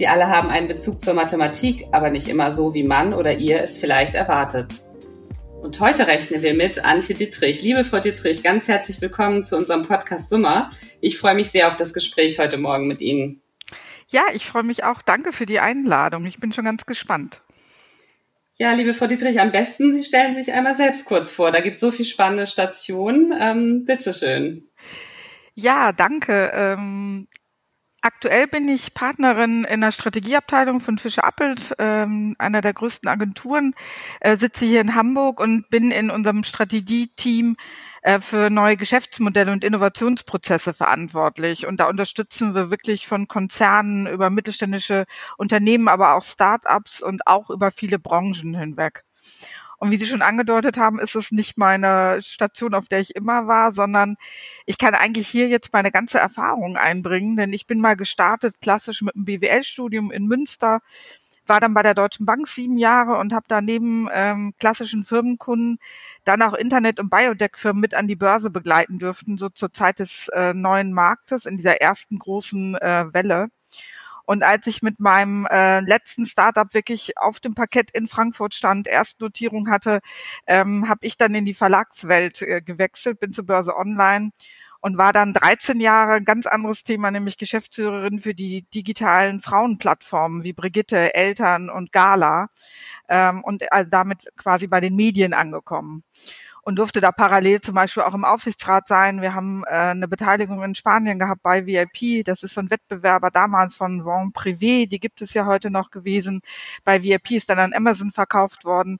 Sie alle haben einen Bezug zur Mathematik, aber nicht immer so, wie man oder ihr es vielleicht erwartet. Und heute rechnen wir mit Antje Dietrich. Liebe Frau Dietrich, ganz herzlich willkommen zu unserem Podcast Summer. Ich freue mich sehr auf das Gespräch heute Morgen mit Ihnen. Ja, ich freue mich auch. Danke für die Einladung. Ich bin schon ganz gespannt. Ja, liebe Frau Dietrich, am besten Sie stellen sich einmal selbst kurz vor. Da gibt es so viele spannende Stationen. Ähm, bitteschön. Ja, danke. Aktuell bin ich Partnerin in der Strategieabteilung von Fischer Appelt, ähm, einer der größten Agenturen, äh, sitze hier in Hamburg und bin in unserem Strategieteam äh, für neue Geschäftsmodelle und Innovationsprozesse verantwortlich. Und da unterstützen wir wirklich von Konzernen über mittelständische Unternehmen, aber auch Start-ups und auch über viele Branchen hinweg. Und wie Sie schon angedeutet haben, ist es nicht meine Station, auf der ich immer war, sondern ich kann eigentlich hier jetzt meine ganze Erfahrung einbringen, denn ich bin mal gestartet klassisch mit einem BWL-Studium in Münster, war dann bei der Deutschen Bank sieben Jahre und habe daneben ähm, klassischen Firmenkunden dann auch Internet- und Biotech-Firmen mit an die Börse begleiten dürften, so zur Zeit des äh, neuen Marktes in dieser ersten großen äh, Welle. Und als ich mit meinem äh, letzten Startup wirklich auf dem Parkett in Frankfurt stand, Erstnotierung hatte, ähm, habe ich dann in die Verlagswelt äh, gewechselt, bin zur Börse Online und war dann 13 Jahre ein ganz anderes Thema, nämlich Geschäftsführerin für die digitalen Frauenplattformen wie Brigitte, Eltern und Gala ähm, und äh, damit quasi bei den Medien angekommen und durfte da parallel zum Beispiel auch im Aufsichtsrat sein. Wir haben äh, eine Beteiligung in Spanien gehabt bei VIP. Das ist so ein Wettbewerber damals von Von Privé. Die gibt es ja heute noch gewesen. Bei VIP ist dann an Amazon verkauft worden.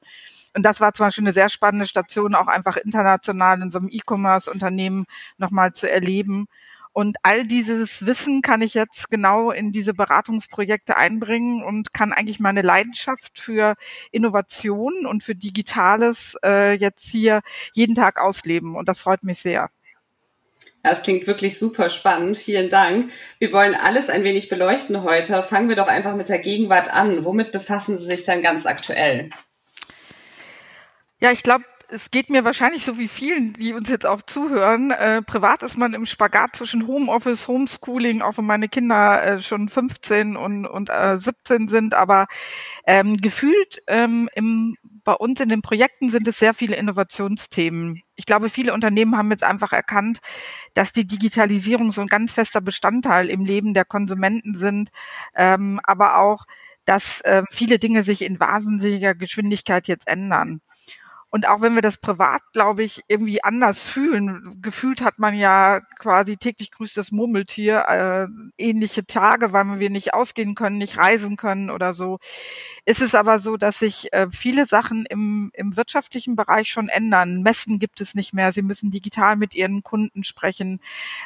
Und das war zum Beispiel eine sehr spannende Station, auch einfach international in so einem E-Commerce-Unternehmen nochmal zu erleben. Und all dieses Wissen kann ich jetzt genau in diese Beratungsprojekte einbringen und kann eigentlich meine Leidenschaft für Innovation und für Digitales äh, jetzt hier jeden Tag ausleben. Und das freut mich sehr. Das klingt wirklich super spannend. Vielen Dank. Wir wollen alles ein wenig beleuchten heute. Fangen wir doch einfach mit der Gegenwart an. Womit befassen Sie sich dann ganz aktuell? Ja, ich glaube, es geht mir wahrscheinlich so wie vielen, die uns jetzt auch zuhören. Äh, privat ist man im Spagat zwischen Homeoffice, Homeschooling, auch wenn meine Kinder äh, schon 15 und, und äh, 17 sind. Aber ähm, gefühlt ähm, im, bei uns in den Projekten sind es sehr viele Innovationsthemen. Ich glaube, viele Unternehmen haben jetzt einfach erkannt, dass die Digitalisierung so ein ganz fester Bestandteil im Leben der Konsumenten sind, ähm, aber auch dass äh, viele Dinge sich in wahnsinniger Geschwindigkeit jetzt ändern. Und auch wenn wir das privat, glaube ich, irgendwie anders fühlen, gefühlt hat man ja quasi täglich grüßt das Murmeltier, äh, ähnliche Tage, weil wir nicht ausgehen können, nicht reisen können oder so. Ist es aber so, dass sich äh, viele Sachen im, im wirtschaftlichen Bereich schon ändern. Messen gibt es nicht mehr. Sie müssen digital mit ihren Kunden sprechen.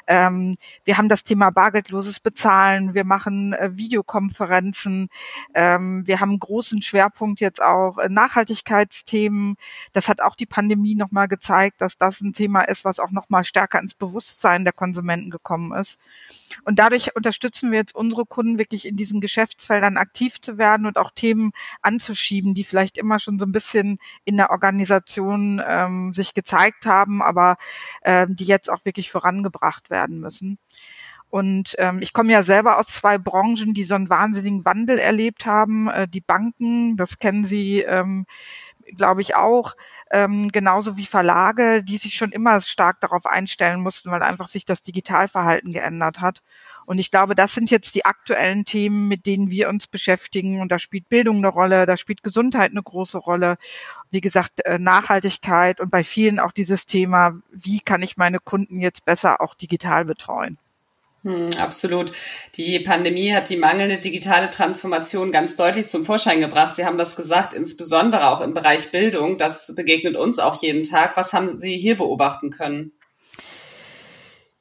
Ähm, wir haben das Thema bargeldloses Bezahlen. Wir machen äh, Videokonferenzen. Ähm, wir haben einen großen Schwerpunkt jetzt auch äh, Nachhaltigkeitsthemen das hat auch die Pandemie nochmal gezeigt, dass das ein Thema ist, was auch nochmal stärker ins Bewusstsein der Konsumenten gekommen ist. Und dadurch unterstützen wir jetzt unsere Kunden wirklich in diesen Geschäftsfeldern aktiv zu werden und auch Themen anzuschieben, die vielleicht immer schon so ein bisschen in der Organisation ähm, sich gezeigt haben, aber ähm, die jetzt auch wirklich vorangebracht werden müssen. Und ähm, ich komme ja selber aus zwei Branchen, die so einen wahnsinnigen Wandel erlebt haben. Äh, die Banken, das kennen Sie ähm, glaube ich, auch, ähm, genauso wie Verlage, die sich schon immer stark darauf einstellen mussten, weil einfach sich das Digitalverhalten geändert hat. Und ich glaube, das sind jetzt die aktuellen Themen, mit denen wir uns beschäftigen. Und da spielt Bildung eine Rolle, da spielt Gesundheit eine große Rolle. Wie gesagt, äh, Nachhaltigkeit und bei vielen auch dieses Thema, wie kann ich meine Kunden jetzt besser auch digital betreuen. Hm, absolut. Die Pandemie hat die mangelnde digitale Transformation ganz deutlich zum Vorschein gebracht. Sie haben das gesagt, insbesondere auch im Bereich Bildung. Das begegnet uns auch jeden Tag. Was haben Sie hier beobachten können?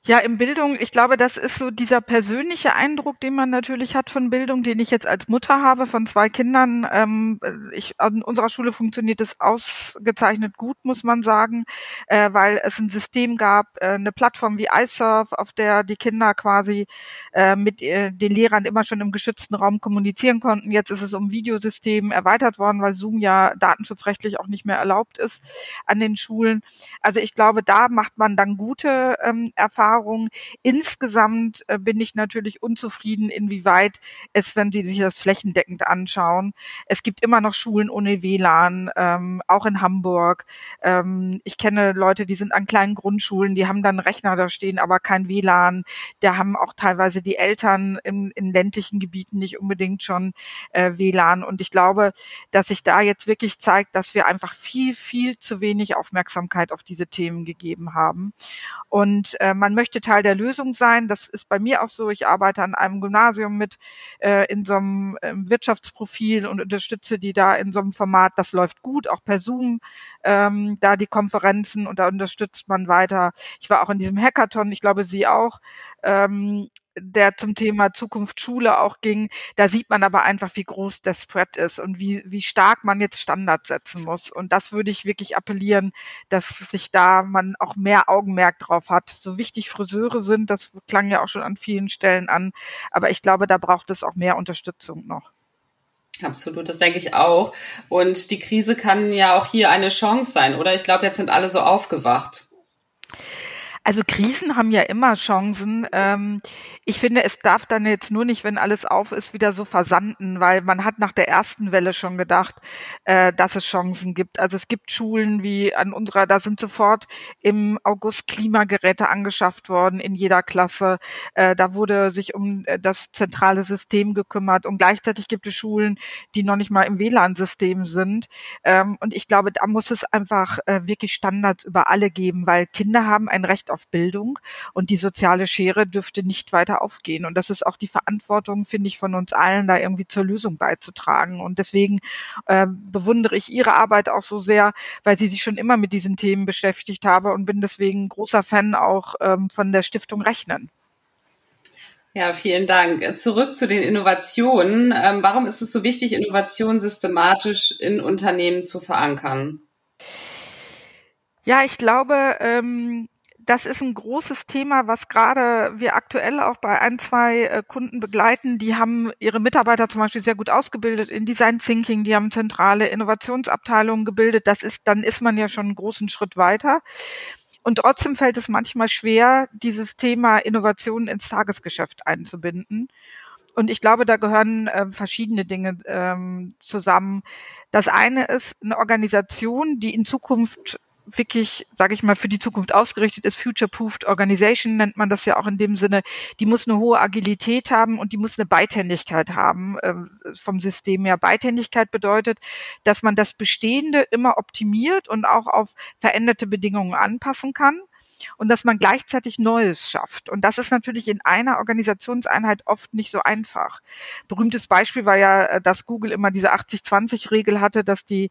Ja, in Bildung, ich glaube, das ist so dieser persönliche Eindruck, den man natürlich hat von Bildung, den ich jetzt als Mutter habe von zwei Kindern. Ähm, ich, an unserer Schule funktioniert es ausgezeichnet gut, muss man sagen, äh, weil es ein System gab, äh, eine Plattform wie iSurf, auf der die Kinder quasi äh, mit äh, den Lehrern immer schon im geschützten Raum kommunizieren konnten. Jetzt ist es um Videosystem erweitert worden, weil Zoom ja datenschutzrechtlich auch nicht mehr erlaubt ist an den Schulen. Also ich glaube, da macht man dann gute ähm, Erfahrungen Erfahrung. Insgesamt äh, bin ich natürlich unzufrieden, inwieweit es, wenn Sie sich das flächendeckend anschauen, es gibt immer noch Schulen ohne WLAN, ähm, auch in Hamburg. Ähm, ich kenne Leute, die sind an kleinen Grundschulen, die haben dann Rechner da stehen, aber kein WLAN. Da haben auch teilweise die Eltern in, in ländlichen Gebieten nicht unbedingt schon äh, WLAN. Und ich glaube, dass sich da jetzt wirklich zeigt, dass wir einfach viel, viel zu wenig Aufmerksamkeit auf diese Themen gegeben haben. Und äh, man möchte möchte Teil der Lösung sein. Das ist bei mir auch so. Ich arbeite an einem Gymnasium mit äh, in so einem äh, Wirtschaftsprofil und unterstütze die da in so einem Format. Das läuft gut, auch per Zoom, ähm, da die Konferenzen und da unterstützt man weiter. Ich war auch in diesem Hackathon, ich glaube Sie auch. Ähm, der zum Thema Zukunft Schule auch ging. Da sieht man aber einfach, wie groß der Spread ist und wie, wie stark man jetzt Standards setzen muss. Und das würde ich wirklich appellieren, dass sich da man auch mehr Augenmerk drauf hat. So wichtig Friseure sind, das klang ja auch schon an vielen Stellen an. Aber ich glaube, da braucht es auch mehr Unterstützung noch. Absolut, das denke ich auch. Und die Krise kann ja auch hier eine Chance sein, oder? Ich glaube, jetzt sind alle so aufgewacht. Also Krisen haben ja immer Chancen. Ähm, ich finde, es darf dann jetzt nur nicht, wenn alles auf ist, wieder so versanden, weil man hat nach der ersten Welle schon gedacht, äh, dass es Chancen gibt. Also es gibt Schulen wie an unserer, da sind sofort im August Klimageräte angeschafft worden in jeder Klasse. Äh, da wurde sich um äh, das zentrale System gekümmert und gleichzeitig gibt es Schulen, die noch nicht mal im WLAN-System sind. Ähm, und ich glaube, da muss es einfach äh, wirklich Standards über alle geben, weil Kinder haben ein Recht auf Bildung und die soziale Schere dürfte nicht weiter aufgehen. Und das ist auch die Verantwortung, finde ich, von uns allen, da irgendwie zur Lösung beizutragen. Und deswegen äh, bewundere ich Ihre Arbeit auch so sehr, weil Sie sich schon immer mit diesen Themen beschäftigt habe und bin deswegen großer Fan auch ähm, von der Stiftung Rechnen. Ja, vielen Dank. Zurück zu den Innovationen. Ähm, warum ist es so wichtig, Innovation systematisch in Unternehmen zu verankern? Ja, ich glaube, ähm, das ist ein großes Thema, was gerade wir aktuell auch bei ein, zwei äh, Kunden begleiten. Die haben ihre Mitarbeiter zum Beispiel sehr gut ausgebildet in Design Thinking, die haben zentrale Innovationsabteilungen gebildet. Das ist, dann ist man ja schon einen großen Schritt weiter. Und trotzdem fällt es manchmal schwer, dieses Thema Innovation ins Tagesgeschäft einzubinden. Und ich glaube, da gehören äh, verschiedene Dinge ähm, zusammen. Das eine ist eine Organisation, die in Zukunft wirklich, sage ich mal, für die Zukunft ausgerichtet ist, Future-Proofed Organization nennt man das ja auch in dem Sinne, die muss eine hohe Agilität haben und die muss eine Beidhändigkeit haben äh, vom System her. Beidhändigkeit bedeutet, dass man das Bestehende immer optimiert und auch auf veränderte Bedingungen anpassen kann und dass man gleichzeitig Neues schafft. Und das ist natürlich in einer Organisationseinheit oft nicht so einfach. Berühmtes Beispiel war ja, äh, dass Google immer diese 80-20-Regel hatte, dass die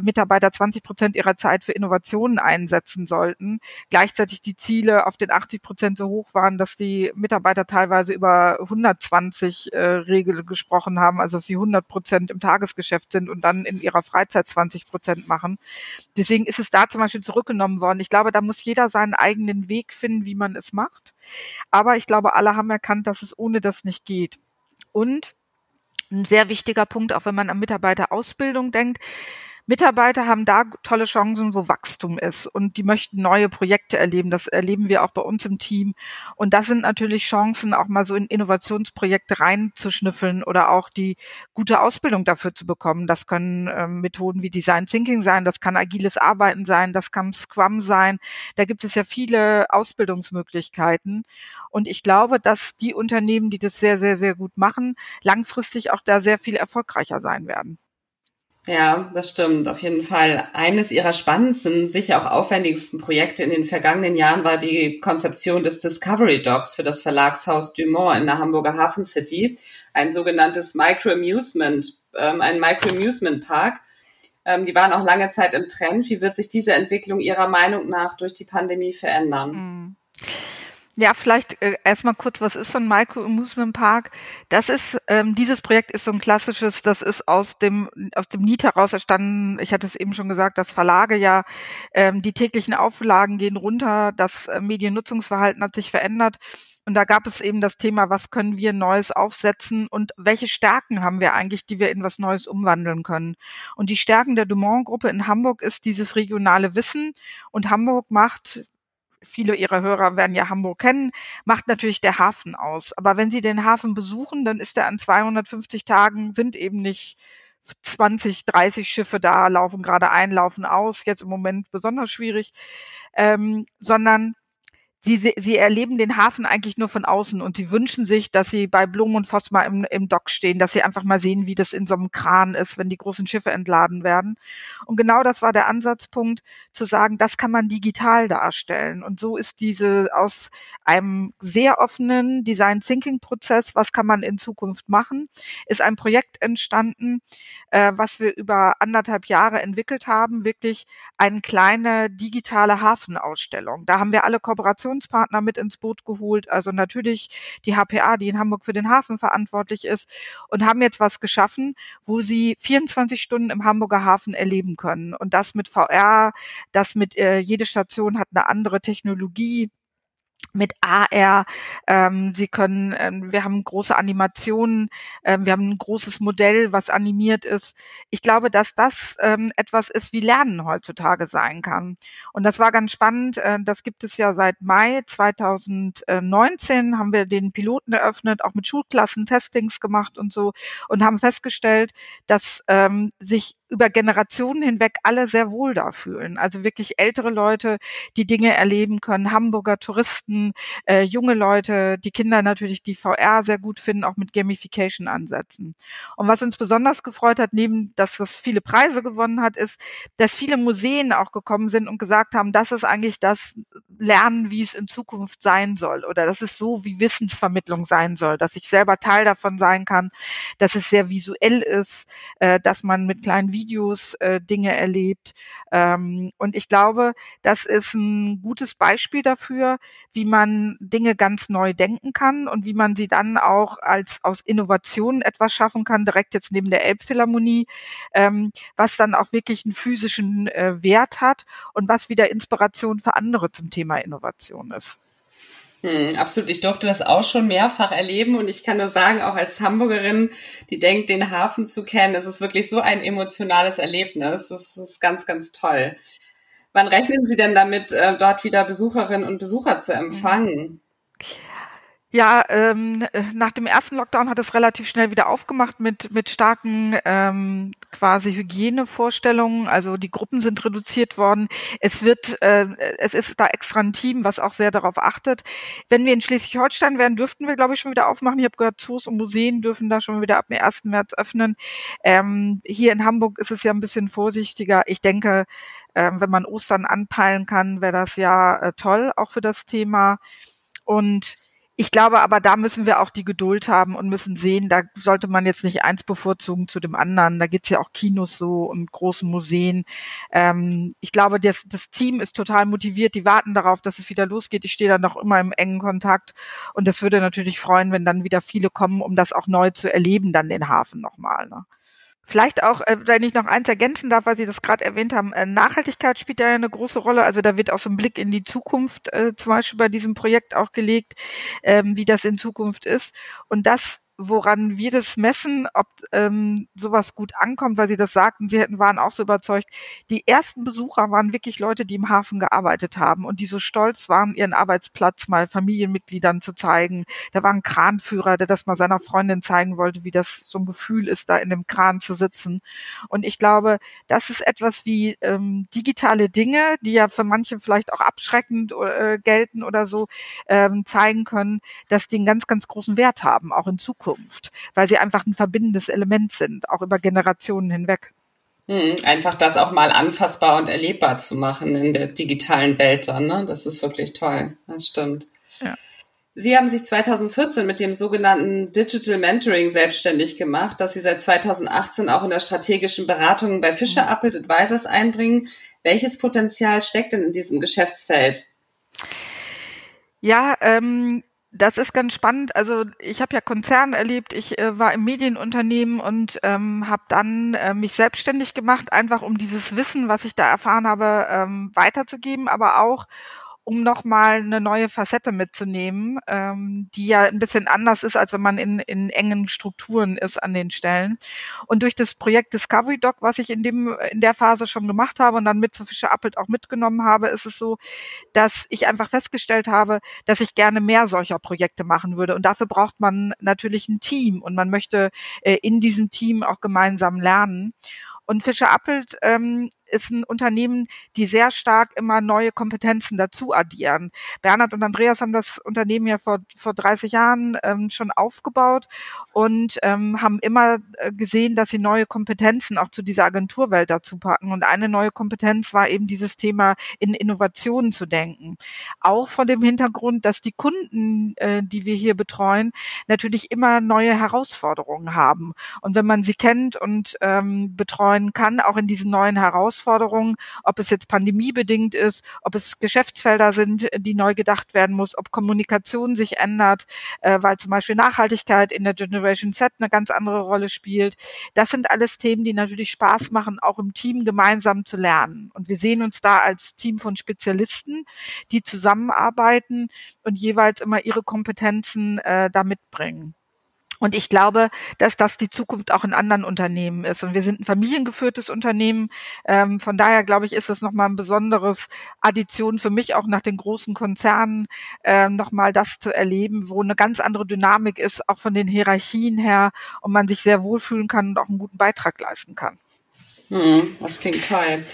Mitarbeiter 20 Prozent ihrer Zeit für Innovationen einsetzen sollten. Gleichzeitig die Ziele auf den 80 Prozent so hoch waren, dass die Mitarbeiter teilweise über 120 äh, gesprochen haben, also dass sie 100 Prozent im Tagesgeschäft sind und dann in ihrer Freizeit 20 Prozent machen. Deswegen ist es da zum Beispiel zurückgenommen worden. Ich glaube, da muss jeder seinen eigenen eigenen Weg finden, wie man es macht. Aber ich glaube, alle haben erkannt, dass es ohne das nicht geht. Und ein sehr wichtiger Punkt, auch wenn man an Mitarbeiterausbildung denkt, Mitarbeiter haben da tolle Chancen, wo Wachstum ist und die möchten neue Projekte erleben. Das erleben wir auch bei uns im Team. Und das sind natürlich Chancen, auch mal so in Innovationsprojekte reinzuschnüffeln oder auch die gute Ausbildung dafür zu bekommen. Das können äh, Methoden wie Design Thinking sein, das kann agiles Arbeiten sein, das kann Scrum sein. Da gibt es ja viele Ausbildungsmöglichkeiten. Und ich glaube, dass die Unternehmen, die das sehr, sehr, sehr gut machen, langfristig auch da sehr viel erfolgreicher sein werden. Ja, das stimmt, auf jeden Fall. Eines ihrer spannendsten, sicher auch aufwendigsten Projekte in den vergangenen Jahren war die Konzeption des Discovery Dogs für das Verlagshaus Dumont in der Hamburger Hafen City. Ein sogenanntes Micro-Amusement, ähm, ein Micro-Amusement Park. Ähm, die waren auch lange Zeit im Trend. Wie wird sich diese Entwicklung Ihrer Meinung nach durch die Pandemie verändern? Mhm. Ja, vielleicht äh, erstmal kurz, was ist so ein Micro-Amusement Park? Das ist, ähm, dieses Projekt ist so ein klassisches, das ist aus dem, aus dem Need heraus entstanden. Ich hatte es eben schon gesagt, dass Verlage ja, ähm, die täglichen Auflagen gehen runter, das äh, Mediennutzungsverhalten hat sich verändert. Und da gab es eben das Thema, was können wir Neues aufsetzen und welche Stärken haben wir eigentlich, die wir in was Neues umwandeln können. Und die Stärken der Dumont-Gruppe in Hamburg ist dieses regionale Wissen. Und Hamburg macht, viele Ihrer Hörer werden ja Hamburg kennen, macht natürlich der Hafen aus. Aber wenn Sie den Hafen besuchen, dann ist er an 250 Tagen, sind eben nicht 20, 30 Schiffe da, laufen gerade ein, laufen aus, jetzt im Moment besonders schwierig, ähm, sondern sie, sie erleben den Hafen eigentlich nur von außen und sie wünschen sich, dass sie bei Blum und Voss mal im, im Dock stehen, dass sie einfach mal sehen, wie das in so einem Kran ist, wenn die großen Schiffe entladen werden. Und genau das war der Ansatzpunkt, zu sagen, das kann man digital darstellen. Und so ist diese aus einem sehr offenen Design Thinking Prozess, was kann man in Zukunft machen, ist ein Projekt entstanden, äh, was wir über anderthalb Jahre entwickelt haben, wirklich eine kleine digitale Hafenausstellung. Da haben wir alle Kooperationen Kooperationspartner mit ins Boot geholt. Also natürlich die HPA, die in Hamburg für den Hafen verantwortlich ist und haben jetzt was geschaffen, wo sie 24 Stunden im Hamburger Hafen erleben können. Und das mit VR, das mit äh, jede Station hat eine andere Technologie mit AR. Ähm, Sie können, ähm, wir haben große Animationen, ähm, wir haben ein großes Modell, was animiert ist. Ich glaube, dass das ähm, etwas ist, wie Lernen heutzutage sein kann. Und das war ganz spannend. Äh, das gibt es ja seit Mai 2019, haben wir den Piloten eröffnet, auch mit Schulklassen Testings gemacht und so und haben festgestellt, dass ähm, sich über Generationen hinweg alle sehr wohl da fühlen. Also wirklich ältere Leute, die Dinge erleben können, Hamburger Touristen, äh, junge Leute, die Kinder natürlich, die VR sehr gut finden, auch mit Gamification-Ansätzen. Und was uns besonders gefreut hat, neben, dass es viele Preise gewonnen hat, ist, dass viele Museen auch gekommen sind und gesagt haben, das ist eigentlich das Lernen, wie es in Zukunft sein soll. Oder das ist so, wie Wissensvermittlung sein soll, dass ich selber Teil davon sein kann, dass es sehr visuell ist, äh, dass man mit kleinen Videos Videos äh, Dinge erlebt. Ähm, und ich glaube, das ist ein gutes Beispiel dafür, wie man Dinge ganz neu denken kann und wie man sie dann auch als aus Innovationen etwas schaffen kann, direkt jetzt neben der Elbphilharmonie, ähm, was dann auch wirklich einen physischen äh, Wert hat und was wieder Inspiration für andere zum Thema Innovation ist. Hm, absolut. Ich durfte das auch schon mehrfach erleben und ich kann nur sagen, auch als Hamburgerin, die denkt, den Hafen zu kennen, es ist wirklich so ein emotionales Erlebnis. Das ist ganz, ganz toll. Wann rechnen Sie denn damit, äh, dort wieder Besucherinnen und Besucher zu empfangen? Ja, ähm, nach dem ersten Lockdown hat es relativ schnell wieder aufgemacht mit, mit starken ähm, quasi Hygienevorstellungen. Also die Gruppen sind reduziert worden. Es wird, äh, es ist da extra ein Team, was auch sehr darauf achtet. Wenn wir in Schleswig-Holstein wären, dürften wir, glaube ich, schon wieder aufmachen. Ich habe gehört, Zoos und Museen dürfen da schon wieder ab dem 1. März öffnen. Ähm, hier in Hamburg ist es ja ein bisschen vorsichtiger. Ich denke, ähm, wenn man Ostern anpeilen kann, wäre das ja äh, toll, auch für das Thema. Und ich glaube aber, da müssen wir auch die Geduld haben und müssen sehen, da sollte man jetzt nicht eins bevorzugen zu dem anderen. Da gibt's ja auch Kinos so und große Museen. Ähm, ich glaube, das, das Team ist total motiviert. Die warten darauf, dass es wieder losgeht. Ich stehe da noch immer im engen Kontakt. Und das würde natürlich freuen, wenn dann wieder viele kommen, um das auch neu zu erleben, dann den Hafen nochmal. Ne? Vielleicht auch, äh, wenn ich noch eins ergänzen darf, weil Sie das gerade erwähnt haben, äh, Nachhaltigkeit spielt ja eine große Rolle. Also da wird auch so ein Blick in die Zukunft äh, zum Beispiel bei diesem Projekt auch gelegt, ähm, wie das in Zukunft ist. Und das woran wir das messen, ob ähm, sowas gut ankommt, weil Sie das sagten, Sie hätten, waren auch so überzeugt. Die ersten Besucher waren wirklich Leute, die im Hafen gearbeitet haben und die so stolz waren, ihren Arbeitsplatz mal Familienmitgliedern zu zeigen. Da war ein Kranführer, der das mal seiner Freundin zeigen wollte, wie das so ein Gefühl ist, da in dem Kran zu sitzen. Und ich glaube, das ist etwas wie ähm, digitale Dinge, die ja für manche vielleicht auch abschreckend äh, gelten oder so, ähm, zeigen können, dass die einen ganz, ganz großen Wert haben, auch in Zukunft. Zukunft, weil sie einfach ein verbindendes Element sind, auch über Generationen hinweg. Hm, einfach das auch mal anfassbar und erlebbar zu machen in der digitalen Welt dann, ne? Das ist wirklich toll. Das stimmt. Ja. Sie haben sich 2014 mit dem sogenannten Digital Mentoring selbstständig gemacht, das Sie seit 2018 auch in der strategischen Beratung bei Fischer Appelt Advisors einbringen. Welches Potenzial steckt denn in diesem Geschäftsfeld? Ja, ähm, das ist ganz spannend. Also ich habe ja Konzern erlebt, ich äh, war im Medienunternehmen und ähm, habe dann äh, mich selbstständig gemacht, einfach um dieses Wissen, was ich da erfahren habe, ähm, weiterzugeben, aber auch um nochmal eine neue Facette mitzunehmen, ähm, die ja ein bisschen anders ist, als wenn man in, in engen Strukturen ist an den Stellen. Und durch das Projekt Discovery Doc, was ich in dem in der Phase schon gemacht habe und dann mit zu Fischer Appelt auch mitgenommen habe, ist es so, dass ich einfach festgestellt habe, dass ich gerne mehr solcher Projekte machen würde. Und dafür braucht man natürlich ein Team und man möchte äh, in diesem Team auch gemeinsam lernen. Und Fischer Appelt ähm, ist ein Unternehmen, die sehr stark immer neue Kompetenzen dazu addieren. Bernhard und Andreas haben das Unternehmen ja vor, vor 30 Jahren ähm, schon aufgebaut und ähm, haben immer äh, gesehen, dass sie neue Kompetenzen auch zu dieser Agenturwelt dazu packen. Und eine neue Kompetenz war eben dieses Thema in Innovationen zu denken. Auch von dem Hintergrund, dass die Kunden, äh, die wir hier betreuen, natürlich immer neue Herausforderungen haben. Und wenn man sie kennt und ähm, betreuen kann, auch in diesen neuen Herausforderungen, Herausforderungen, ob es jetzt pandemiebedingt ist, ob es Geschäftsfelder sind, die neu gedacht werden muss, ob Kommunikation sich ändert, äh, weil zum Beispiel Nachhaltigkeit in der Generation Z eine ganz andere Rolle spielt. Das sind alles Themen, die natürlich Spaß machen, auch im Team gemeinsam zu lernen. Und wir sehen uns da als Team von Spezialisten, die zusammenarbeiten und jeweils immer ihre Kompetenzen äh, da mitbringen. Und ich glaube, dass das die Zukunft auch in anderen Unternehmen ist. Und wir sind ein familiengeführtes Unternehmen. Ähm, von daher glaube ich, ist es nochmal ein besonderes Addition für mich auch nach den großen Konzernen, ähm, nochmal das zu erleben, wo eine ganz andere Dynamik ist, auch von den Hierarchien her und man sich sehr wohlfühlen kann und auch einen guten Beitrag leisten kann. Hm, das klingt toll.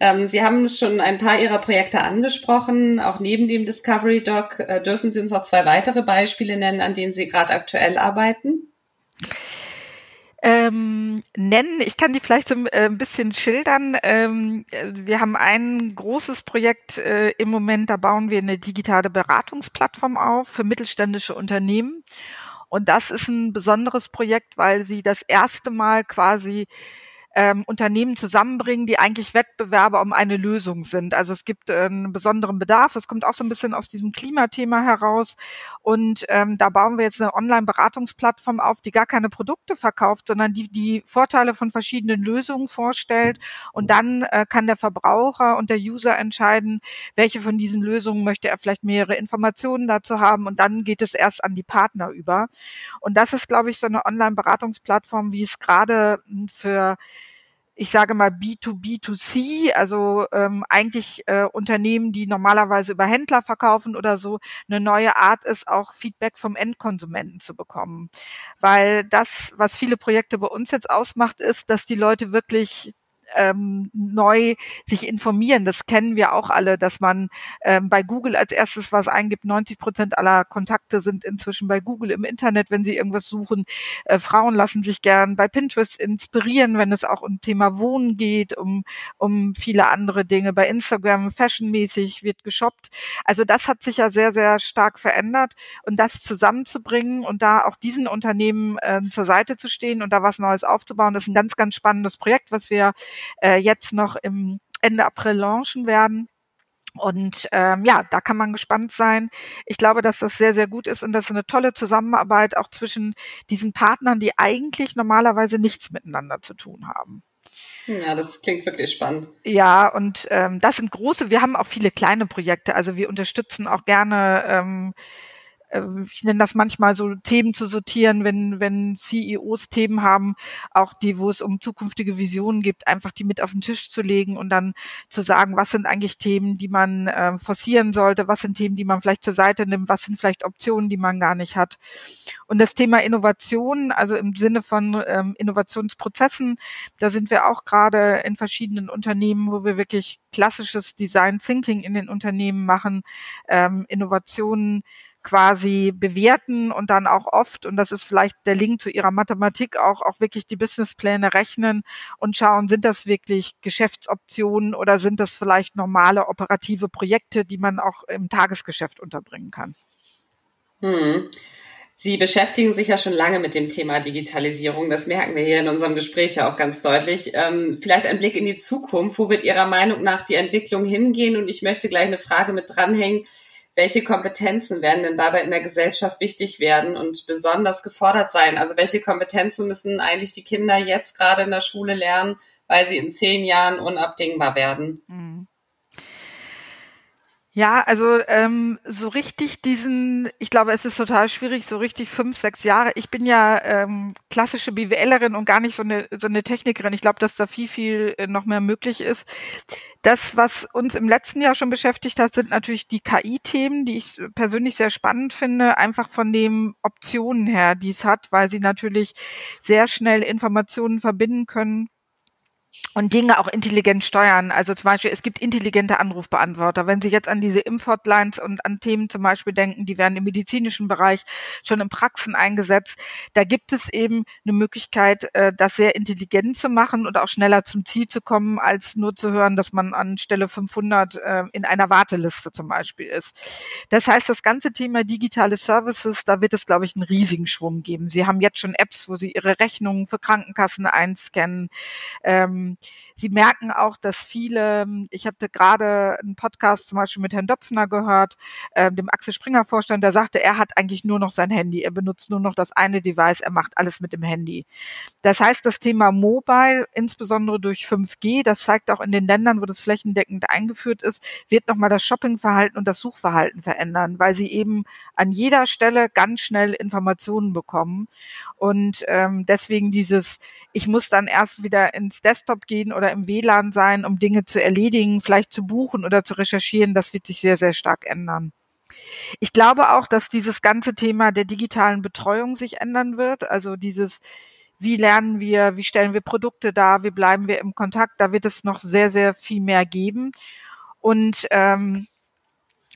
Ähm, Sie haben schon ein paar Ihrer Projekte angesprochen. Auch neben dem Discovery Doc äh, dürfen Sie uns noch zwei weitere Beispiele nennen, an denen Sie gerade aktuell arbeiten? Ähm, nennen. Ich kann die vielleicht so äh, ein bisschen schildern. Ähm, wir haben ein großes Projekt äh, im Moment, da bauen wir eine digitale Beratungsplattform auf für mittelständische Unternehmen. Und das ist ein besonderes Projekt, weil sie das erste Mal quasi ähm, Unternehmen zusammenbringen, die eigentlich Wettbewerber um eine Lösung sind. Also es gibt äh, einen besonderen Bedarf. Es kommt auch so ein bisschen aus diesem Klimathema heraus. Und ähm, da bauen wir jetzt eine Online-Beratungsplattform auf, die gar keine Produkte verkauft, sondern die die Vorteile von verschiedenen Lösungen vorstellt. Und dann äh, kann der Verbraucher und der User entscheiden, welche von diesen Lösungen möchte er vielleicht mehrere Informationen dazu haben. Und dann geht es erst an die Partner über. Und das ist, glaube ich, so eine Online-Beratungsplattform, wie es gerade hm, für ich sage mal B2B2C, also ähm, eigentlich äh, Unternehmen, die normalerweise über Händler verkaufen oder so, eine neue Art ist, auch Feedback vom Endkonsumenten zu bekommen. Weil das, was viele Projekte bei uns jetzt ausmacht, ist, dass die Leute wirklich ähm, neu sich informieren. Das kennen wir auch alle, dass man ähm, bei Google als erstes was eingibt. 90 Prozent aller Kontakte sind inzwischen bei Google im Internet, wenn sie irgendwas suchen. Äh, Frauen lassen sich gern bei Pinterest inspirieren, wenn es auch um Thema Wohnen geht, um, um viele andere Dinge. Bei Instagram fashionmäßig wird geshoppt. Also das hat sich ja sehr, sehr stark verändert und das zusammenzubringen und da auch diesen Unternehmen äh, zur Seite zu stehen und da was Neues aufzubauen, das ist ein ganz, ganz spannendes Projekt, was wir äh, jetzt noch im Ende April launchen werden. Und ähm, ja, da kann man gespannt sein. Ich glaube, dass das sehr, sehr gut ist und das ist eine tolle Zusammenarbeit auch zwischen diesen Partnern, die eigentlich normalerweise nichts miteinander zu tun haben. Ja, das klingt wirklich spannend. Ja, und ähm, das sind große, wir haben auch viele kleine Projekte. Also wir unterstützen auch gerne ähm, ich nenne das manchmal so Themen zu sortieren, wenn, wenn CEOs Themen haben, auch die, wo es um zukünftige Visionen gibt, einfach die mit auf den Tisch zu legen und dann zu sagen, was sind eigentlich Themen, die man äh, forcieren sollte, was sind Themen, die man vielleicht zur Seite nimmt, was sind vielleicht Optionen, die man gar nicht hat. Und das Thema Innovation, also im Sinne von ähm, Innovationsprozessen, da sind wir auch gerade in verschiedenen Unternehmen, wo wir wirklich klassisches Design Thinking in den Unternehmen machen, ähm, Innovationen quasi bewerten und dann auch oft, und das ist vielleicht der Link zu ihrer Mathematik, auch, auch wirklich die Businesspläne rechnen und schauen, sind das wirklich Geschäftsoptionen oder sind das vielleicht normale operative Projekte, die man auch im Tagesgeschäft unterbringen kann. Hm. Sie beschäftigen sich ja schon lange mit dem Thema Digitalisierung. Das merken wir hier in unserem Gespräch ja auch ganz deutlich. Ähm, vielleicht ein Blick in die Zukunft. Wo wird Ihrer Meinung nach die Entwicklung hingehen? Und ich möchte gleich eine Frage mit dranhängen welche Kompetenzen werden denn dabei in der Gesellschaft wichtig werden und besonders gefordert sein? Also welche Kompetenzen müssen eigentlich die Kinder jetzt gerade in der Schule lernen, weil sie in zehn Jahren unabdingbar werden? Mhm. Ja, also ähm, so richtig diesen, ich glaube, es ist total schwierig, so richtig fünf, sechs Jahre. Ich bin ja ähm, klassische BWLerin und gar nicht so eine, so eine Technikerin. Ich glaube, dass da viel, viel äh, noch mehr möglich ist. Das, was uns im letzten Jahr schon beschäftigt hat, sind natürlich die KI-Themen, die ich persönlich sehr spannend finde, einfach von den Optionen her, die es hat, weil sie natürlich sehr schnell Informationen verbinden können und Dinge auch intelligent steuern. Also zum Beispiel, es gibt intelligente Anrufbeantworter. Wenn Sie jetzt an diese Impfhotlines und an Themen zum Beispiel denken, die werden im medizinischen Bereich schon in Praxen eingesetzt, da gibt es eben eine Möglichkeit, äh, das sehr intelligent zu machen und auch schneller zum Ziel zu kommen, als nur zu hören, dass man an Stelle 500 äh, in einer Warteliste zum Beispiel ist. Das heißt, das ganze Thema digitale Services, da wird es, glaube ich, einen riesigen Schwung geben. Sie haben jetzt schon Apps, wo Sie Ihre Rechnungen für Krankenkassen einscannen. Ähm, Sie merken auch, dass viele, ich hatte gerade einen Podcast zum Beispiel mit Herrn Döpfner gehört, äh, dem Axel Springer Vorstand, der sagte, er hat eigentlich nur noch sein Handy, er benutzt nur noch das eine Device, er macht alles mit dem Handy. Das heißt, das Thema Mobile, insbesondere durch 5G, das zeigt auch in den Ländern, wo das flächendeckend eingeführt ist, wird nochmal das Shoppingverhalten und das Suchverhalten verändern, weil sie eben an jeder Stelle ganz schnell Informationen bekommen. Und ähm, deswegen dieses, ich muss dann erst wieder ins Desktop gehen oder im WLAN sein, um Dinge zu erledigen, vielleicht zu buchen oder zu recherchieren, das wird sich sehr, sehr stark ändern. Ich glaube auch, dass dieses ganze Thema der digitalen Betreuung sich ändern wird. Also dieses, wie lernen wir, wie stellen wir Produkte dar, wie bleiben wir im Kontakt, da wird es noch sehr, sehr viel mehr geben. Und ähm,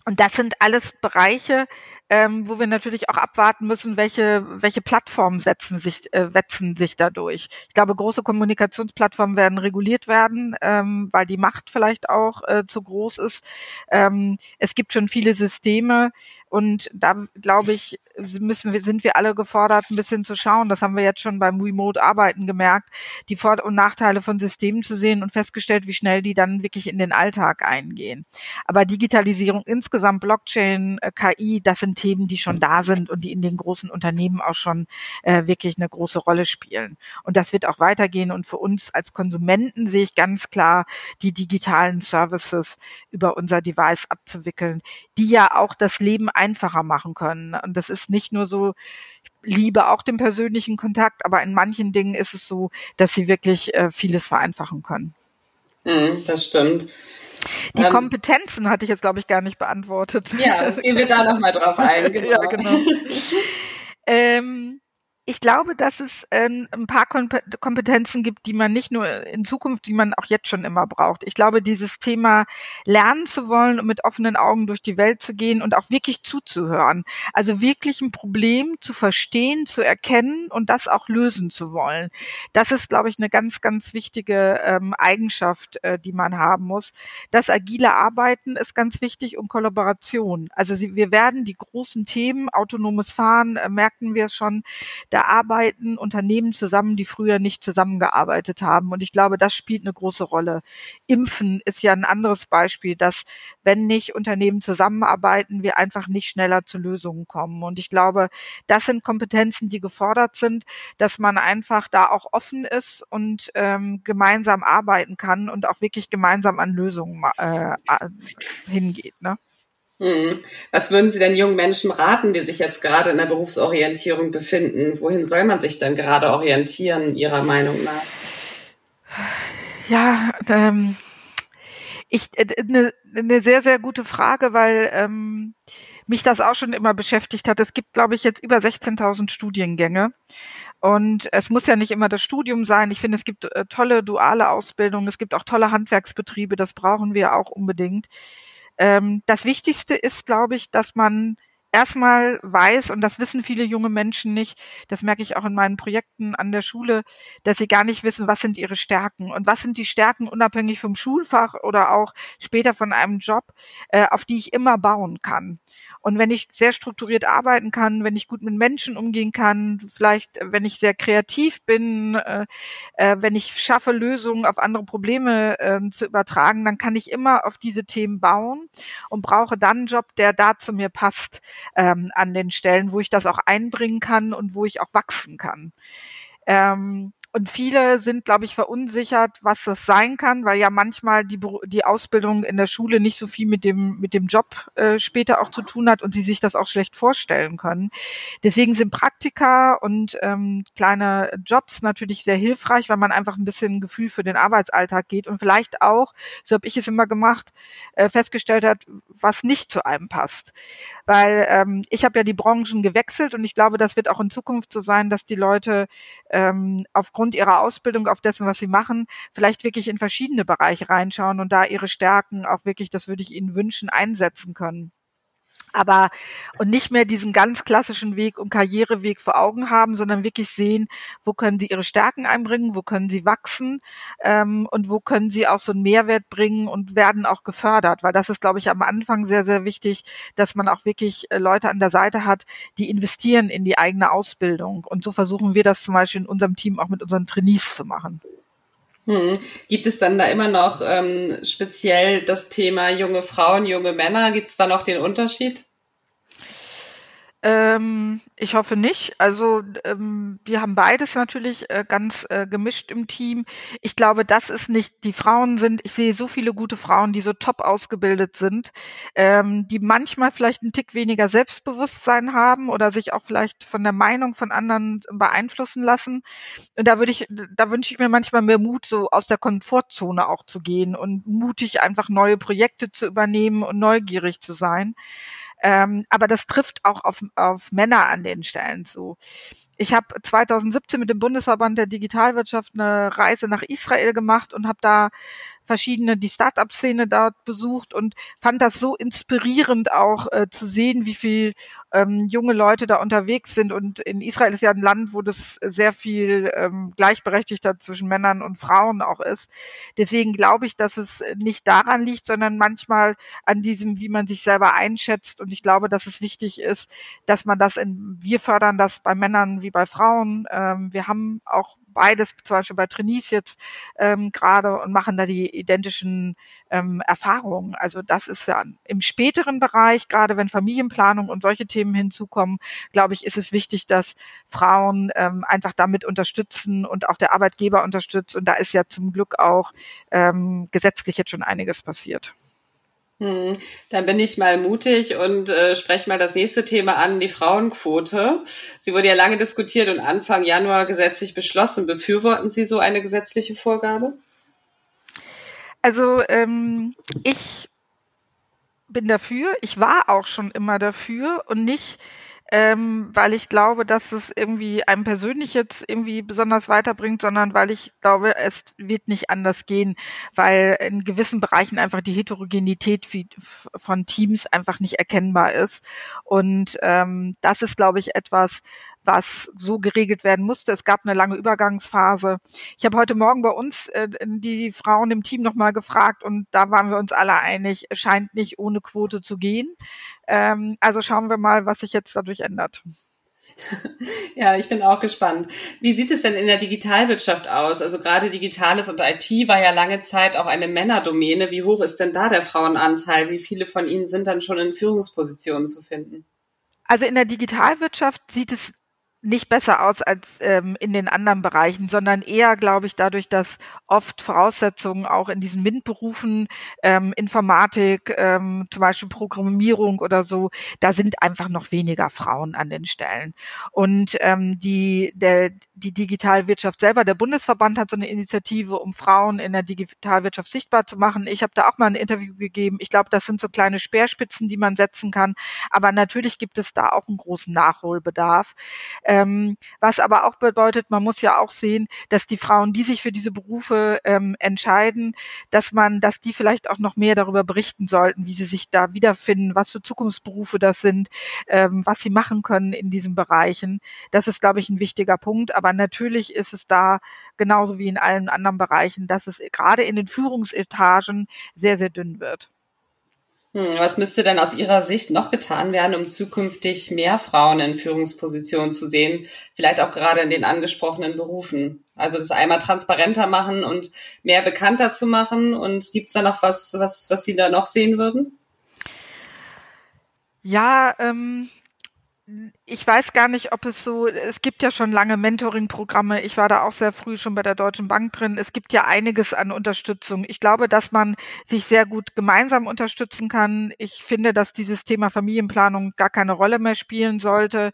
und das sind alles Bereiche, ähm, wo wir natürlich auch abwarten müssen, welche, welche Plattformen setzen sich, äh, wetzen sich dadurch. Ich glaube, große Kommunikationsplattformen werden reguliert werden, ähm, weil die Macht vielleicht auch äh, zu groß ist. Ähm, es gibt schon viele Systeme, und da glaube ich, müssen wir, sind wir alle gefordert, ein bisschen zu schauen. Das haben wir jetzt schon beim Remote-Arbeiten gemerkt, die Vor- und Nachteile von Systemen zu sehen und festgestellt, wie schnell die dann wirklich in den Alltag eingehen. Aber Digitalisierung insgesamt, Blockchain, äh, KI, das sind Themen, die schon da sind und die in den großen Unternehmen auch schon äh, wirklich eine große Rolle spielen. Und das wird auch weitergehen. Und für uns als Konsumenten sehe ich ganz klar, die digitalen Services über unser Device abzuwickeln, die ja auch das Leben einfacher machen können. Und das ist nicht nur so, ich liebe auch den persönlichen Kontakt, aber in manchen Dingen ist es so, dass sie wirklich äh, vieles vereinfachen können. Mm, das stimmt. Die ähm, Kompetenzen hatte ich jetzt, glaube ich, gar nicht beantwortet. Ja, gehen wir da nochmal drauf ein. Genau. ja, genau. ähm, ich glaube, dass es äh, ein paar Kompetenzen gibt, die man nicht nur in Zukunft, die man auch jetzt schon immer braucht. Ich glaube, dieses Thema lernen zu wollen und mit offenen Augen durch die Welt zu gehen und auch wirklich zuzuhören. Also wirklich ein Problem zu verstehen, zu erkennen und das auch lösen zu wollen. Das ist, glaube ich, eine ganz, ganz wichtige ähm, Eigenschaft, äh, die man haben muss. Das agile Arbeiten ist ganz wichtig und Kollaboration. Also wir werden die großen Themen, autonomes Fahren, äh, merken wir schon, da arbeiten Unternehmen zusammen, die früher nicht zusammengearbeitet haben. Und ich glaube, das spielt eine große Rolle. Impfen ist ja ein anderes Beispiel, dass wenn nicht Unternehmen zusammenarbeiten, wir einfach nicht schneller zu Lösungen kommen. Und ich glaube, das sind Kompetenzen, die gefordert sind, dass man einfach da auch offen ist und ähm, gemeinsam arbeiten kann und auch wirklich gemeinsam an Lösungen äh, hingeht. Ne? Hm. Was würden Sie denn jungen Menschen raten, die sich jetzt gerade in der Berufsorientierung befinden? Wohin soll man sich denn gerade orientieren, Ihrer Meinung nach? Ja, ähm, ich eine äh, ne sehr sehr gute Frage, weil ähm, mich das auch schon immer beschäftigt hat. Es gibt, glaube ich, jetzt über 16.000 Studiengänge. Und es muss ja nicht immer das Studium sein. Ich finde, es gibt äh, tolle duale Ausbildungen, es gibt auch tolle Handwerksbetriebe, das brauchen wir auch unbedingt. Ähm, das Wichtigste ist, glaube ich, dass man erstmal weiß, und das wissen viele junge Menschen nicht, das merke ich auch in meinen Projekten an der Schule, dass sie gar nicht wissen, was sind ihre Stärken und was sind die Stärken unabhängig vom Schulfach oder auch später von einem Job, äh, auf die ich immer bauen kann. Und wenn ich sehr strukturiert arbeiten kann, wenn ich gut mit Menschen umgehen kann, vielleicht wenn ich sehr kreativ bin, äh, äh, wenn ich schaffe, Lösungen auf andere Probleme äh, zu übertragen, dann kann ich immer auf diese Themen bauen und brauche dann einen Job, der da zu mir passt ähm, an den Stellen, wo ich das auch einbringen kann und wo ich auch wachsen kann. Ähm, und viele sind, glaube ich, verunsichert, was das sein kann, weil ja manchmal die, die Ausbildung in der Schule nicht so viel mit dem, mit dem Job äh, später auch zu tun hat und sie sich das auch schlecht vorstellen können. Deswegen sind Praktika und ähm, kleine Jobs natürlich sehr hilfreich, weil man einfach ein bisschen ein Gefühl für den Arbeitsalltag geht und vielleicht auch, so habe ich es immer gemacht, äh, festgestellt hat, was nicht zu einem passt. Weil ähm, ich habe ja die Branchen gewechselt und ich glaube, das wird auch in Zukunft so sein, dass die Leute ähm, aufgrund aufgrund ihrer Ausbildung, auf dessen, was sie machen, vielleicht wirklich in verschiedene Bereiche reinschauen und da ihre Stärken auch wirklich, das würde ich Ihnen wünschen, einsetzen können aber und nicht mehr diesen ganz klassischen Weg und Karriereweg vor Augen haben, sondern wirklich sehen, wo können sie ihre Stärken einbringen, wo können sie wachsen ähm, und wo können sie auch so einen Mehrwert bringen und werden auch gefördert, weil das ist, glaube ich, am Anfang sehr, sehr wichtig, dass man auch wirklich äh, Leute an der Seite hat, die investieren in die eigene Ausbildung. Und so versuchen wir das zum Beispiel in unserem Team auch mit unseren Trainees zu machen. Hm. Gibt es dann da immer noch ähm, speziell das Thema junge Frauen, junge Männer? Gibt es da noch den Unterschied? Ähm, ich hoffe nicht. Also ähm, wir haben beides natürlich äh, ganz äh, gemischt im Team. Ich glaube, das ist nicht, die Frauen sind, ich sehe so viele gute Frauen, die so top ausgebildet sind, ähm, die manchmal vielleicht einen Tick weniger Selbstbewusstsein haben oder sich auch vielleicht von der Meinung von anderen beeinflussen lassen. Und da würde ich, da wünsche ich mir manchmal mehr Mut, so aus der Komfortzone auch zu gehen und mutig einfach neue Projekte zu übernehmen und neugierig zu sein. Ähm, aber das trifft auch auf, auf Männer an den Stellen zu. Ich habe 2017 mit dem Bundesverband der Digitalwirtschaft eine Reise nach Israel gemacht und habe da verschiedene, die Start-up-Szene dort besucht und fand das so inspirierend auch äh, zu sehen, wie viel ähm, junge Leute da unterwegs sind. Und in Israel ist ja ein Land, wo das sehr viel ähm, gleichberechtigter zwischen Männern und Frauen auch ist. Deswegen glaube ich, dass es nicht daran liegt, sondern manchmal an diesem, wie man sich selber einschätzt. Und ich glaube, dass es wichtig ist, dass man das in, wir fördern das bei Männern wie bei Frauen. Ähm, wir haben auch beides, zum Beispiel bei Trainees jetzt ähm, gerade und machen da die identischen ähm, Erfahrungen. Also das ist ja im späteren Bereich, gerade wenn Familienplanung und solche Themen hinzukommen, glaube ich, ist es wichtig, dass Frauen ähm, einfach damit unterstützen und auch der Arbeitgeber unterstützt. Und da ist ja zum Glück auch ähm, gesetzlich jetzt schon einiges passiert. Hm, dann bin ich mal mutig und äh, spreche mal das nächste Thema an, die Frauenquote. Sie wurde ja lange diskutiert und Anfang Januar gesetzlich beschlossen. Befürworten Sie so eine gesetzliche Vorgabe? Also ähm, ich bin dafür. Ich war auch schon immer dafür und nicht ähm, weil ich glaube, dass es irgendwie einem persönlich jetzt irgendwie besonders weiterbringt, sondern weil ich glaube, es wird nicht anders gehen, weil in gewissen Bereichen einfach die Heterogenität von Teams einfach nicht erkennbar ist. Und ähm, das ist, glaube ich, etwas, was so geregelt werden musste. Es gab eine lange Übergangsphase. Ich habe heute Morgen bei uns äh, die Frauen im Team nochmal gefragt und da waren wir uns alle einig, es scheint nicht ohne Quote zu gehen. Ähm, also schauen wir mal, was sich jetzt dadurch ändert. Ja, ich bin auch gespannt. Wie sieht es denn in der Digitalwirtschaft aus? Also gerade Digitales und IT war ja lange Zeit auch eine Männerdomäne. Wie hoch ist denn da der Frauenanteil? Wie viele von Ihnen sind dann schon in Führungspositionen zu finden? Also in der Digitalwirtschaft sieht es nicht besser aus als ähm, in den anderen Bereichen, sondern eher, glaube ich, dadurch, dass oft Voraussetzungen auch in diesen MINT-Berufen, ähm, Informatik, ähm, zum Beispiel Programmierung oder so, da sind einfach noch weniger Frauen an den Stellen. Und ähm, die, der, die Digitalwirtschaft selber, der Bundesverband hat so eine Initiative, um Frauen in der Digitalwirtschaft sichtbar zu machen. Ich habe da auch mal ein Interview gegeben. Ich glaube, das sind so kleine Speerspitzen, die man setzen kann. Aber natürlich gibt es da auch einen großen Nachholbedarf. Ähm, was aber auch bedeutet, man muss ja auch sehen, dass die Frauen, die sich für diese Berufe ähm, entscheiden, dass man, dass die vielleicht auch noch mehr darüber berichten sollten, wie sie sich da wiederfinden, was für Zukunftsberufe das sind, ähm, was sie machen können in diesen Bereichen. Das ist, glaube ich, ein wichtiger Punkt. Aber natürlich ist es da genauso wie in allen anderen Bereichen, dass es gerade in den Führungsetagen sehr, sehr dünn wird. Hm, was müsste denn aus Ihrer Sicht noch getan werden, um zukünftig mehr Frauen in Führungspositionen zu sehen? Vielleicht auch gerade in den angesprochenen Berufen. Also das einmal transparenter machen und mehr bekannter zu machen. Und gibt es da noch was, was, was Sie da noch sehen würden? Ja, ähm, ich weiß gar nicht, ob es so, es gibt ja schon lange Mentoring-Programme. Ich war da auch sehr früh schon bei der Deutschen Bank drin. Es gibt ja einiges an Unterstützung. Ich glaube, dass man sich sehr gut gemeinsam unterstützen kann. Ich finde, dass dieses Thema Familienplanung gar keine Rolle mehr spielen sollte.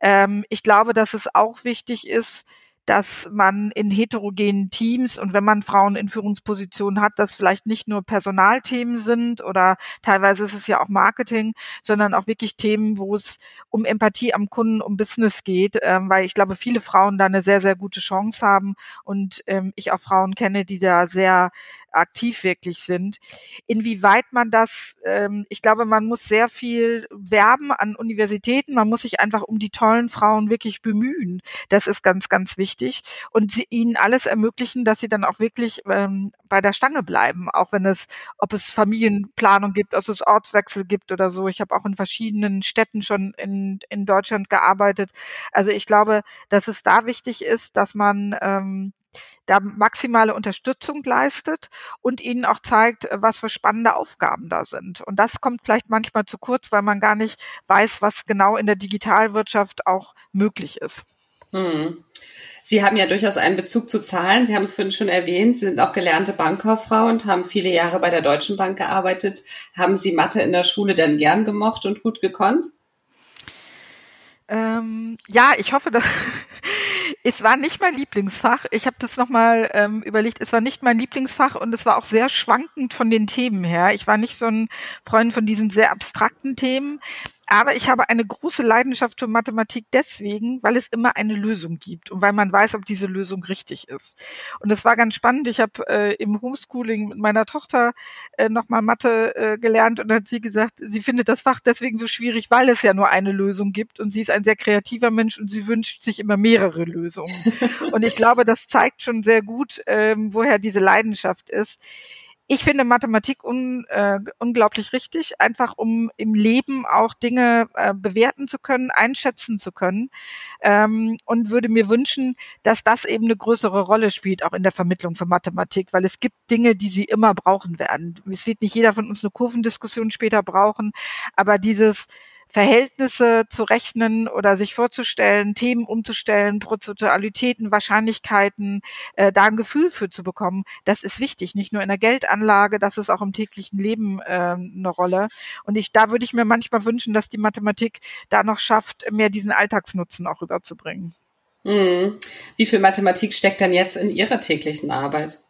Ähm, ich glaube, dass es auch wichtig ist, dass man in heterogenen Teams und wenn man Frauen in Führungspositionen hat, dass vielleicht nicht nur Personalthemen sind oder teilweise ist es ja auch Marketing, sondern auch wirklich Themen, wo es um Empathie am Kunden, um Business geht, ähm, weil ich glaube, viele Frauen da eine sehr, sehr gute Chance haben und ähm, ich auch Frauen kenne, die da sehr aktiv wirklich sind. Inwieweit man das, ähm, ich glaube, man muss sehr viel werben an Universitäten, man muss sich einfach um die tollen Frauen wirklich bemühen. Das ist ganz, ganz wichtig. Und sie, ihnen alles ermöglichen, dass sie dann auch wirklich ähm, bei der Stange bleiben, auch wenn es, ob es Familienplanung gibt, ob es Ortswechsel gibt oder so. Ich habe auch in verschiedenen Städten schon in, in Deutschland gearbeitet. Also ich glaube, dass es da wichtig ist, dass man ähm, da maximale Unterstützung leistet und ihnen auch zeigt, was für spannende Aufgaben da sind. Und das kommt vielleicht manchmal zu kurz, weil man gar nicht weiß, was genau in der Digitalwirtschaft auch möglich ist. Hm. Sie haben ja durchaus einen Bezug zu Zahlen. Sie haben es vorhin schon erwähnt. Sie sind auch gelernte Bankkauffrau und haben viele Jahre bei der Deutschen Bank gearbeitet. Haben Sie Mathe in der Schule dann gern gemocht und gut gekonnt? Ähm, ja, ich hoffe, dass es war nicht mein Lieblingsfach. Ich habe das nochmal ähm, überlegt. Es war nicht mein Lieblingsfach und es war auch sehr schwankend von den Themen her. Ich war nicht so ein Freund von diesen sehr abstrakten Themen. Aber ich habe eine große Leidenschaft für Mathematik deswegen, weil es immer eine Lösung gibt und weil man weiß, ob diese Lösung richtig ist. Und das war ganz spannend. Ich habe äh, im Homeschooling mit meiner Tochter äh, nochmal Mathe äh, gelernt und hat sie gesagt, sie findet das Fach deswegen so schwierig, weil es ja nur eine Lösung gibt und sie ist ein sehr kreativer Mensch und sie wünscht sich immer mehrere Lösungen. und ich glaube, das zeigt schon sehr gut, ähm, woher diese Leidenschaft ist ich finde Mathematik un, äh, unglaublich richtig, einfach um im Leben auch Dinge äh, bewerten zu können, einschätzen zu können ähm, und würde mir wünschen, dass das eben eine größere Rolle spielt, auch in der Vermittlung von Mathematik, weil es gibt Dinge, die sie immer brauchen werden. Es wird nicht jeder von uns eine Kurvendiskussion später brauchen, aber dieses Verhältnisse zu rechnen oder sich vorzustellen, Themen umzustellen, Prozentualitäten, Wahrscheinlichkeiten, äh, da ein Gefühl für zu bekommen, das ist wichtig. Nicht nur in der Geldanlage, das ist auch im täglichen Leben äh, eine Rolle. Und ich, da würde ich mir manchmal wünschen, dass die Mathematik da noch schafft, mehr diesen Alltagsnutzen auch rüberzubringen. Hm. Wie viel Mathematik steckt denn jetzt in Ihrer täglichen Arbeit?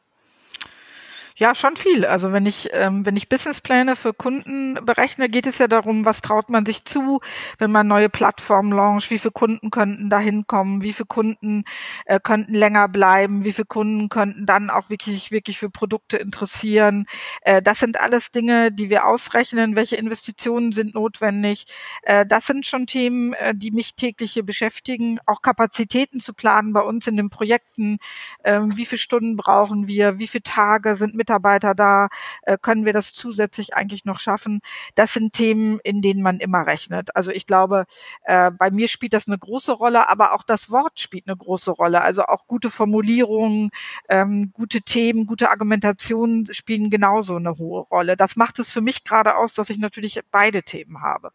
Ja, schon viel. Also wenn ich, ähm, wenn ich Businesspläne für Kunden berechne, geht es ja darum, was traut man sich zu, wenn man neue Plattformen launcht, wie viele Kunden könnten da hinkommen, wie viele Kunden äh, könnten länger bleiben, wie viele Kunden könnten dann auch wirklich, wirklich für Produkte interessieren. Äh, das sind alles Dinge, die wir ausrechnen, welche Investitionen sind notwendig. Äh, das sind schon Themen, äh, die mich täglich hier beschäftigen. Auch Kapazitäten zu planen bei uns in den Projekten. Äh, wie viele Stunden brauchen wir? Wie viele Tage sind mit Mitarbeiter da? Äh, können wir das zusätzlich eigentlich noch schaffen? Das sind Themen, in denen man immer rechnet. Also ich glaube, äh, bei mir spielt das eine große Rolle, aber auch das Wort spielt eine große Rolle. Also auch gute Formulierungen, ähm, gute Themen, gute Argumentationen spielen genauso eine hohe Rolle. Das macht es für mich gerade aus, dass ich natürlich beide Themen habe.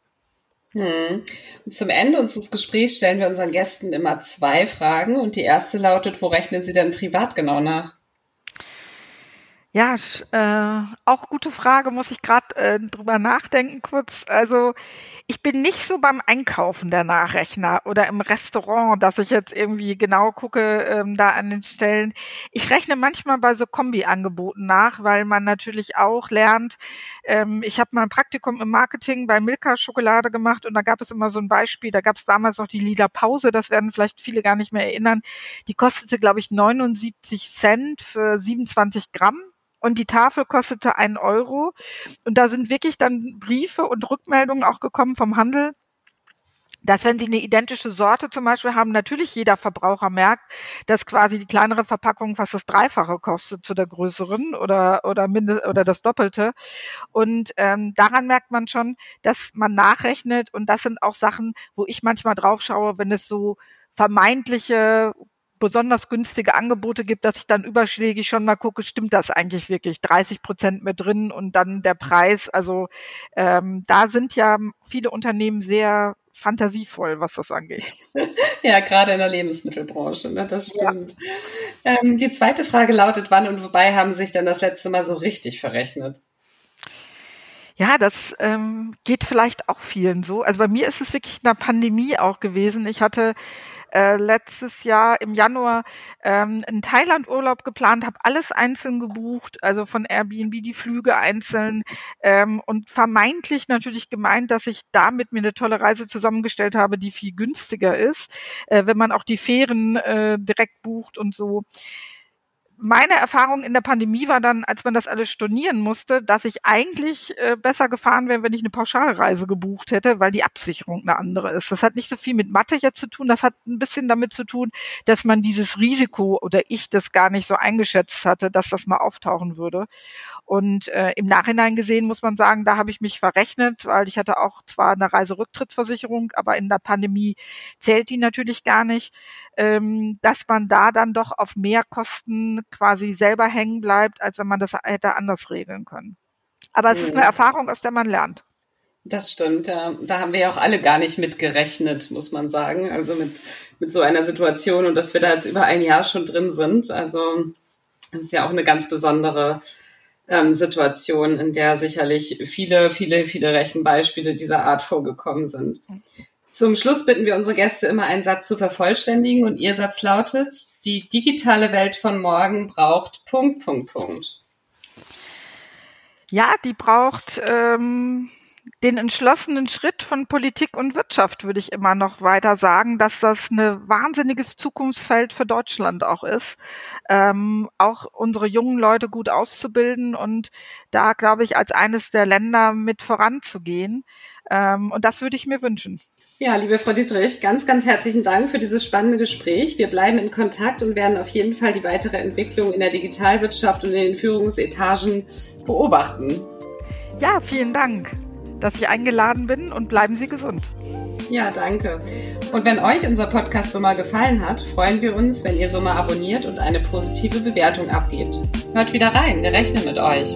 Hm. Zum Ende unseres Gesprächs stellen wir unseren Gästen immer zwei Fragen und die erste lautet, wo rechnen Sie denn privat genau nach? Ja, äh, auch gute Frage, muss ich gerade äh, drüber nachdenken kurz. Also ich bin nicht so beim Einkaufen der Nachrechner oder im Restaurant, dass ich jetzt irgendwie genau gucke ähm, da an den Stellen. Ich rechne manchmal bei so Kombi-Angeboten nach, weil man natürlich auch lernt. Ähm, ich habe mal ein Praktikum im Marketing bei Milka Schokolade gemacht und da gab es immer so ein Beispiel. Da gab es damals noch die Lila Pause, das werden vielleicht viele gar nicht mehr erinnern. Die kostete, glaube ich, 79 Cent für 27 Gramm und die Tafel kostete einen Euro. Und da sind wirklich dann Briefe und Rückmeldungen auch gekommen vom Handel, dass wenn Sie eine identische Sorte zum Beispiel haben, natürlich jeder Verbraucher merkt, dass quasi die kleinere Verpackung fast das Dreifache kostet zu der größeren oder oder mindest oder das Doppelte. Und ähm, daran merkt man schon, dass man nachrechnet und das sind auch Sachen, wo ich manchmal drauf schaue, wenn es so vermeintliche besonders günstige Angebote gibt, dass ich dann überschlägig schon mal gucke, stimmt das eigentlich wirklich? 30 Prozent mit drin und dann der Preis. Also ähm, da sind ja viele Unternehmen sehr fantasievoll, was das angeht. ja, gerade in der Lebensmittelbranche, ne, das stimmt. Ja. Ähm, die zweite Frage lautet, wann und wobei haben sich denn das letzte Mal so richtig verrechnet? Ja, das ähm, geht vielleicht auch vielen so. Also bei mir ist es wirklich in der Pandemie auch gewesen. Ich hatte äh, letztes Jahr im Januar ähm, einen Thailand-Urlaub geplant, habe alles einzeln gebucht, also von Airbnb die Flüge einzeln ähm, und vermeintlich natürlich gemeint, dass ich damit mir eine tolle Reise zusammengestellt habe, die viel günstiger ist, äh, wenn man auch die Fähren äh, direkt bucht und so meine Erfahrung in der Pandemie war dann, als man das alles stornieren musste, dass ich eigentlich äh, besser gefahren wäre, wenn ich eine Pauschalreise gebucht hätte, weil die Absicherung eine andere ist. Das hat nicht so viel mit Mathe jetzt zu tun, das hat ein bisschen damit zu tun, dass man dieses Risiko oder ich das gar nicht so eingeschätzt hatte, dass das mal auftauchen würde. Und äh, im Nachhinein gesehen muss man sagen, da habe ich mich verrechnet, weil ich hatte auch zwar eine Reiserücktrittsversicherung, aber in der Pandemie zählt die natürlich gar nicht, ähm, dass man da dann doch auf mehr Kosten quasi selber hängen bleibt, als wenn man das hätte anders regeln können. Aber es mhm. ist eine Erfahrung, aus der man lernt. Das stimmt, ja. Da haben wir ja auch alle gar nicht mit gerechnet, muss man sagen. Also mit, mit so einer Situation und dass wir da jetzt über ein Jahr schon drin sind. Also das ist ja auch eine ganz besondere ähm, Situation, in der sicherlich viele, viele, viele Rechenbeispiele dieser Art vorgekommen sind. Zum Schluss bitten wir unsere Gäste immer einen Satz zu vervollständigen und ihr Satz lautet, die digitale Welt von morgen braucht Punkt, Punkt, Punkt. Ja, die braucht ähm, den entschlossenen Schritt von Politik und Wirtschaft würde ich immer noch weiter sagen, dass das ein wahnsinniges Zukunftsfeld für Deutschland auch ist, ähm, auch unsere jungen Leute gut auszubilden und da glaube ich als eines der Länder mit voranzugehen. Ähm, und das würde ich mir wünschen. Ja, liebe Frau Dietrich, ganz, ganz herzlichen Dank für dieses spannende Gespräch. Wir bleiben in Kontakt und werden auf jeden Fall die weitere Entwicklung in der Digitalwirtschaft und in den Führungsetagen beobachten. Ja, vielen Dank dass ich eingeladen bin und bleiben Sie gesund. Ja, danke. Und wenn euch unser Podcast so mal gefallen hat, freuen wir uns, wenn ihr so mal abonniert und eine positive Bewertung abgebt. Hört wieder rein, wir rechnen mit euch.